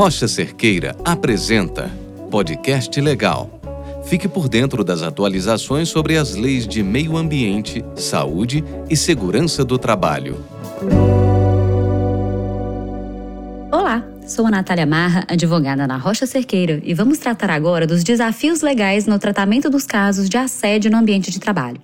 Rocha Cerqueira apresenta Podcast Legal. Fique por dentro das atualizações sobre as leis de meio ambiente, saúde e segurança do trabalho. Sou a Natália Marra, advogada na Rocha Cerqueira, e vamos tratar agora dos desafios legais no tratamento dos casos de assédio no ambiente de trabalho.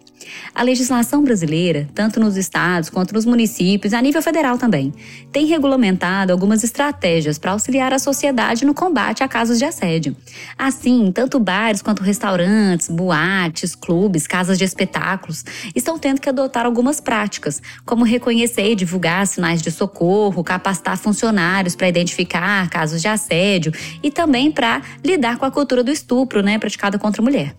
A legislação brasileira, tanto nos estados quanto nos municípios, a nível federal também, tem regulamentado algumas estratégias para auxiliar a sociedade no combate a casos de assédio. Assim, tanto bares quanto restaurantes, boates, clubes, casas de espetáculos estão tendo que adotar algumas práticas, como reconhecer e divulgar sinais de socorro, capacitar funcionários para identificar casos de assédio e também para lidar com a cultura do estupro, né, praticado contra a mulher.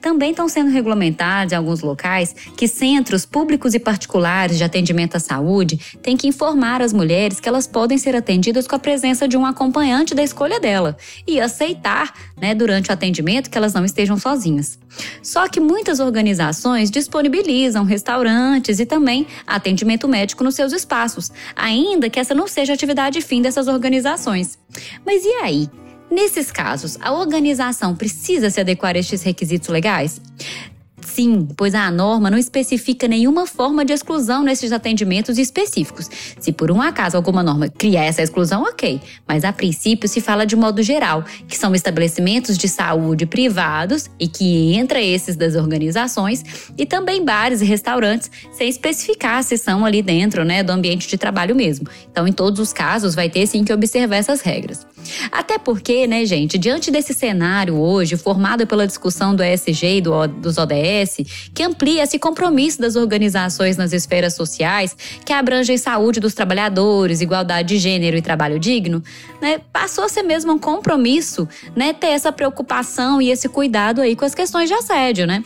Também estão sendo regulamentados em alguns locais que centros públicos e particulares de atendimento à saúde têm que informar as mulheres que elas podem ser atendidas com a presença de um acompanhante da escolha dela e aceitar, né, durante o atendimento, que elas não estejam sozinhas. Só que muitas organizações disponibilizam restaurantes e também atendimento médico nos seus espaços, ainda que essa não seja a atividade fim dessas organizações. Mas e aí? Nesses casos, a organização precisa se adequar a estes requisitos legais? Sim, pois a norma não especifica nenhuma forma de exclusão nesses atendimentos específicos. Se por um acaso alguma norma cria essa exclusão, ok, mas a princípio se fala de modo geral, que são estabelecimentos de saúde privados e que entra esses das organizações e também bares e restaurantes, sem especificar se são ali dentro, né, do ambiente de trabalho mesmo. Então, em todos os casos, vai ter sim que observar essas regras. Até porque, né, gente, diante desse cenário hoje, formado pela discussão do ESG e do, dos ODS, que amplia esse compromisso das organizações nas esferas sociais, que abrangem saúde dos trabalhadores, igualdade de gênero e trabalho digno, né, passou a ser mesmo um compromisso, né, ter essa preocupação e esse cuidado aí com as questões de assédio, né?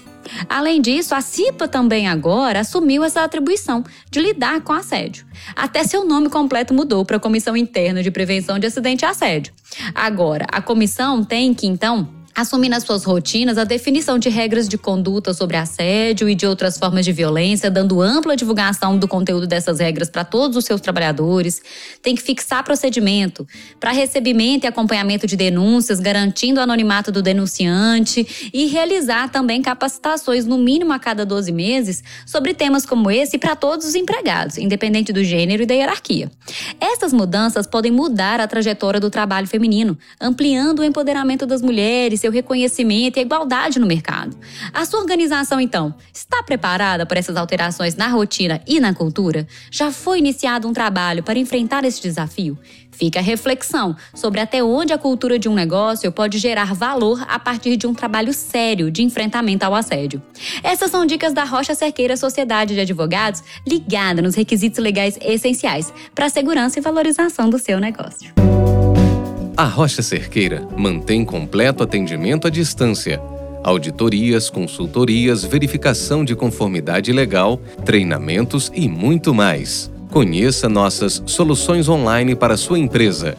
Além disso, a CIPA também agora assumiu essa atribuição de lidar com assédio. Até seu nome completo mudou para Comissão Interna de Prevenção de Acidente e Assédio. Agora, a comissão tem que, então, assumir nas suas rotinas a definição de regras de conduta sobre assédio e de outras formas de violência, dando ampla divulgação do conteúdo dessas regras para todos os seus trabalhadores. Tem que fixar procedimento para recebimento e acompanhamento de denúncias, garantindo o anonimato do denunciante e realizar também capacitações, no mínimo a cada 12 meses, sobre temas como esse para todos os empregados, independente do gênero e da hierarquia. Essas mudanças podem mudar a trajetória do trabalho feminino, ampliando o empoderamento das mulheres, seu reconhecimento e a igualdade no mercado. A sua organização, então, está preparada para essas alterações na rotina e na cultura? Já foi iniciado um trabalho para enfrentar esse desafio? Fica a reflexão sobre até onde a cultura de um negócio pode gerar valor a partir de um trabalho sério de enfrentamento ao assédio. Essas são dicas da Rocha Cerqueira Sociedade de Advogados, ligada nos requisitos legais essenciais para a segurança e valorização do seu negócio. A Rocha Cerqueira mantém completo atendimento à distância. Auditorias, consultorias, verificação de conformidade legal, treinamentos e muito mais. Conheça nossas soluções online para sua empresa.